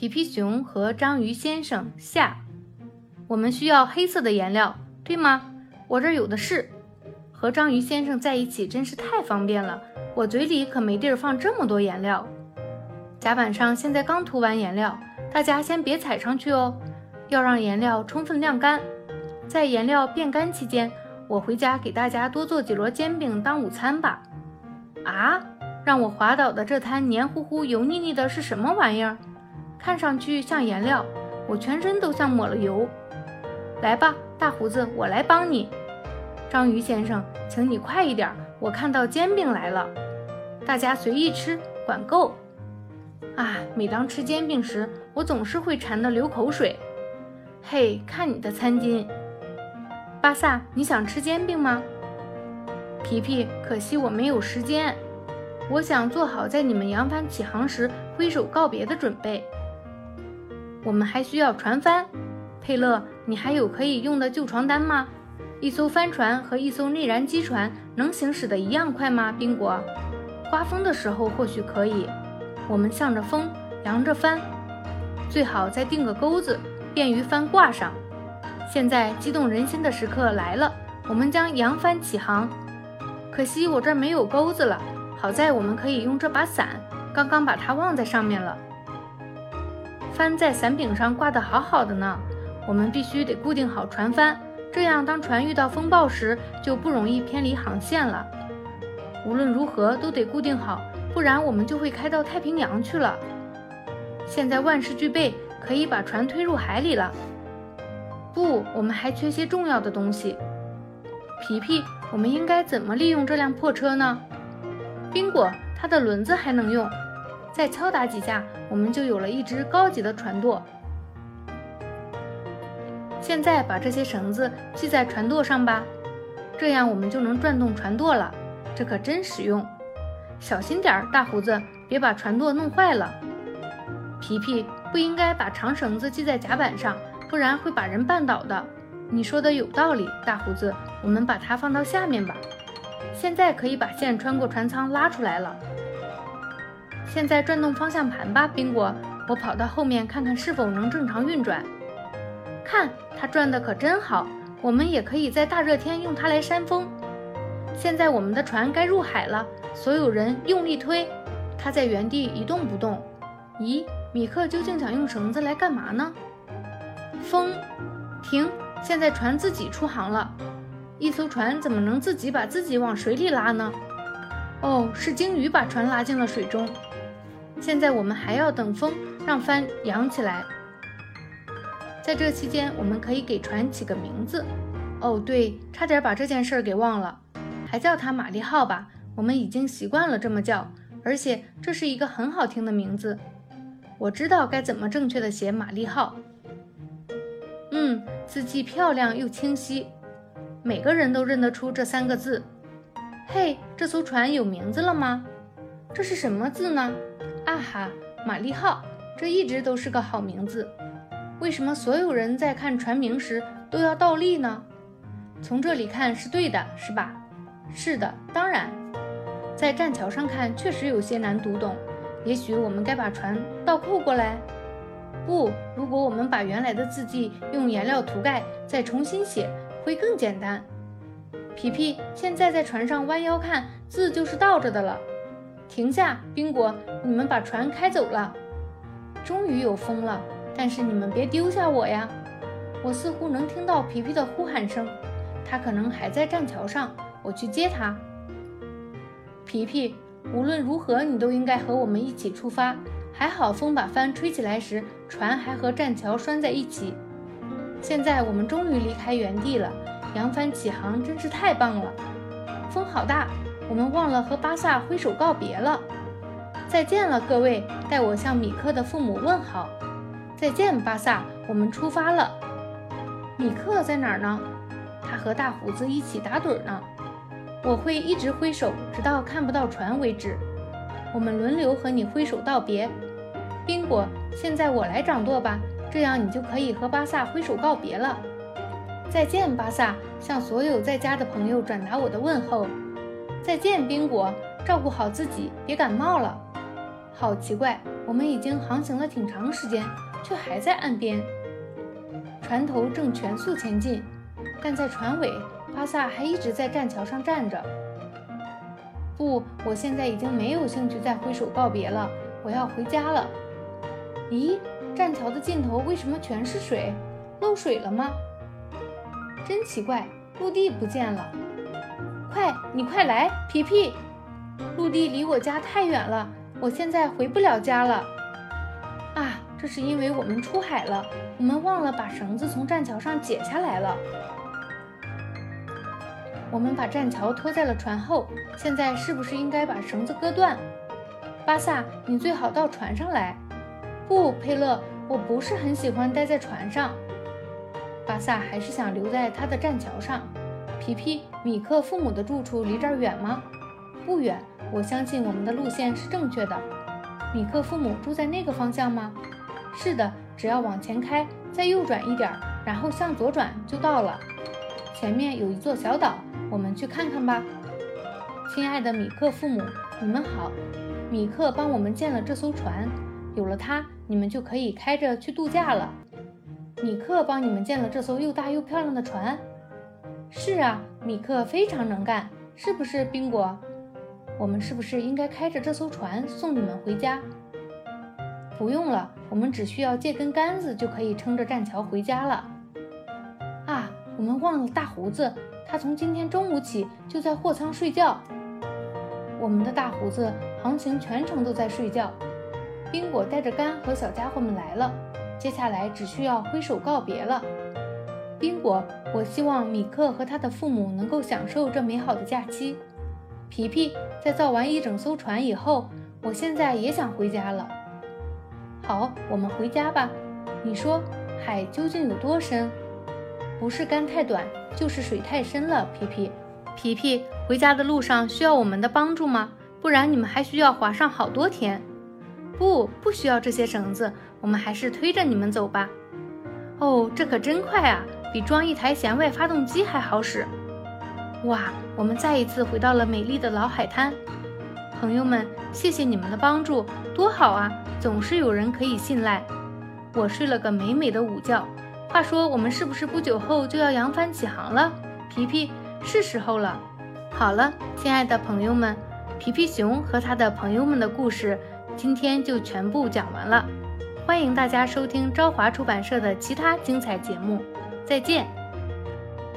皮皮熊和章鱼先生下。我们需要黑色的颜料，对吗？我这儿有的是。和章鱼先生在一起真是太方便了，我嘴里可没地儿放这么多颜料。甲板上现在刚涂完颜料，大家先别踩上去哦，要让颜料充分晾干。在颜料变干期间，我回家给大家多做几摞煎饼当午餐吧。啊，让我滑倒的这滩黏糊糊、油腻腻的是什么玩意儿？看上去像颜料，我全身都像抹了油。来吧，大胡子，我来帮你。章鱼先生，请你快一点，我看到煎饼来了。大家随意吃，管够。啊，每当吃煎饼时，我总是会馋得流口水。嘿，看你的餐巾。巴萨，你想吃煎饼吗？皮皮，可惜我没有时间。我想做好在你们扬帆起航时挥手告别的准备。我们还需要船帆。佩勒，你还有可以用的旧床单吗？一艘帆船和一艘内燃机船能行驶的一样快吗？宾果，刮风的时候或许可以。我们向着风，扬着帆，最好再钉个钩子，便于帆挂上。现在激动人心的时刻来了，我们将扬帆起航。可惜我这儿没有钩子了，好在我们可以用这把伞，刚刚把它忘在上面了。帆在伞柄上挂得好好的呢。我们必须得固定好船帆，这样当船遇到风暴时就不容易偏离航线了。无论如何都得固定好，不然我们就会开到太平洋去了。现在万事俱备，可以把船推入海里了。不，我们还缺些重要的东西。皮皮，我们应该怎么利用这辆破车呢？宾果，它的轮子还能用，再敲打几下，我们就有了一只高级的船舵。现在把这些绳子系在船舵上吧，这样我们就能转动船舵了。这可真实用。小心点儿，大胡子，别把船舵弄坏了。皮皮不应该把长绳子系在甲板上，不然会把人绊倒的。你说的有道理，大胡子，我们把它放到下面吧。现在可以把线穿过船舱拉出来了。现在转动方向盘吧，宾果，我跑到后面看看是否能正常运转。看它转的可真好，我们也可以在大热天用它来扇风。现在我们的船该入海了，所有人用力推，它在原地一动不动。咦，米克究竟想用绳子来干嘛呢？风，停！现在船自己出航了。一艘船怎么能自己把自己往水里拉呢？哦，是鲸鱼把船拉进了水中。现在我们还要等风，让帆扬起来。在这期间，我们可以给船起个名字。哦，对，差点把这件事儿给忘了，还叫它玛丽号吧。我们已经习惯了这么叫，而且这是一个很好听的名字。我知道该怎么正确的写玛丽号。嗯，字迹漂亮又清晰，每个人都认得出这三个字。嘿，这艘船有名字了吗？这是什么字呢？啊哈，玛丽号，这一直都是个好名字。为什么所有人在看船名时都要倒立呢？从这里看是对的，是吧？是的，当然。在栈桥上看确实有些难读懂。也许我们该把船倒扣过来。不，如果我们把原来的字迹用颜料涂盖，再重新写，会更简单。皮皮，现在在船上弯腰看字就是倒着的了。停下，宾果，你们把船开走了。终于有风了。但是你们别丢下我呀！我似乎能听到皮皮的呼喊声，他可能还在栈桥上，我去接他。皮皮，无论如何你都应该和我们一起出发。还好风把帆吹起来时，船还和栈桥拴在一起。现在我们终于离开原地了，扬帆起航真是太棒了。风好大，我们忘了和巴萨挥手告别了。再见了，各位，代我向米克的父母问好。再见，巴萨，我们出发了。米克在哪儿呢？他和大胡子一起打盹呢。我会一直挥手，直到看不到船为止。我们轮流和你挥手道别。宾果，现在我来掌舵吧，这样你就可以和巴萨挥手告别了。再见，巴萨，向所有在家的朋友转达我的问候。再见，宾果，照顾好自己，别感冒了。好奇怪，我们已经航行了挺长时间，却还在岸边。船头正全速前进，但在船尾，巴萨还一直在栈桥上站着。不，我现在已经没有兴趣再挥手告别了，我要回家了。咦，栈桥的尽头为什么全是水？漏水了吗？真奇怪，陆地不见了。快，你快来，皮皮！陆地离我家太远了，我现在回不了家了。啊，这是因为我们出海了，我们忘了把绳子从栈桥上解下来了。我们把栈桥拖在了船后，现在是不是应该把绳子割断？巴萨，你最好到船上来。不，佩勒，我不是很喜欢待在船上。巴萨还是想留在他的栈桥上。皮皮，米克父母的住处离这儿远吗？不远，我相信我们的路线是正确的。米克父母住在那个方向吗？是的，只要往前开，再右转一点，然后向左转就到了。前面有一座小岛。我们去看看吧，亲爱的米克父母，你们好。米克帮我们建了这艘船，有了它，你们就可以开着去度假了。米克帮你们建了这艘又大又漂亮的船。是啊，米克非常能干，是不是，宾果？我们是不是应该开着这艘船送你们回家？不用了，我们只需要借根杆子就可以撑着栈桥回家了。啊，我们忘了大胡子。他从今天中午起就在货舱睡觉。我们的大胡子航行全程都在睡觉。宾果带着杆和小家伙们来了，接下来只需要挥手告别了。宾果，我希望米克和他的父母能够享受这美好的假期。皮皮，在造完一整艘船以后，我现在也想回家了。好，我们回家吧。你说海究竟有多深？不是杆太短。就是水太深了，皮皮，皮皮，回家的路上需要我们的帮助吗？不然你们还需要划上好多天。不，不需要这些绳子，我们还是推着你们走吧。哦，这可真快啊，比装一台舷外发动机还好使。哇，我们再一次回到了美丽的老海滩。朋友们，谢谢你们的帮助，多好啊，总是有人可以信赖。我睡了个美美的午觉。话说，我们是不是不久后就要扬帆起航了？皮皮，是时候了。好了，亲爱的朋友们，皮皮熊和他的朋友们的故事今天就全部讲完了。欢迎大家收听朝华出版社的其他精彩节目。再见。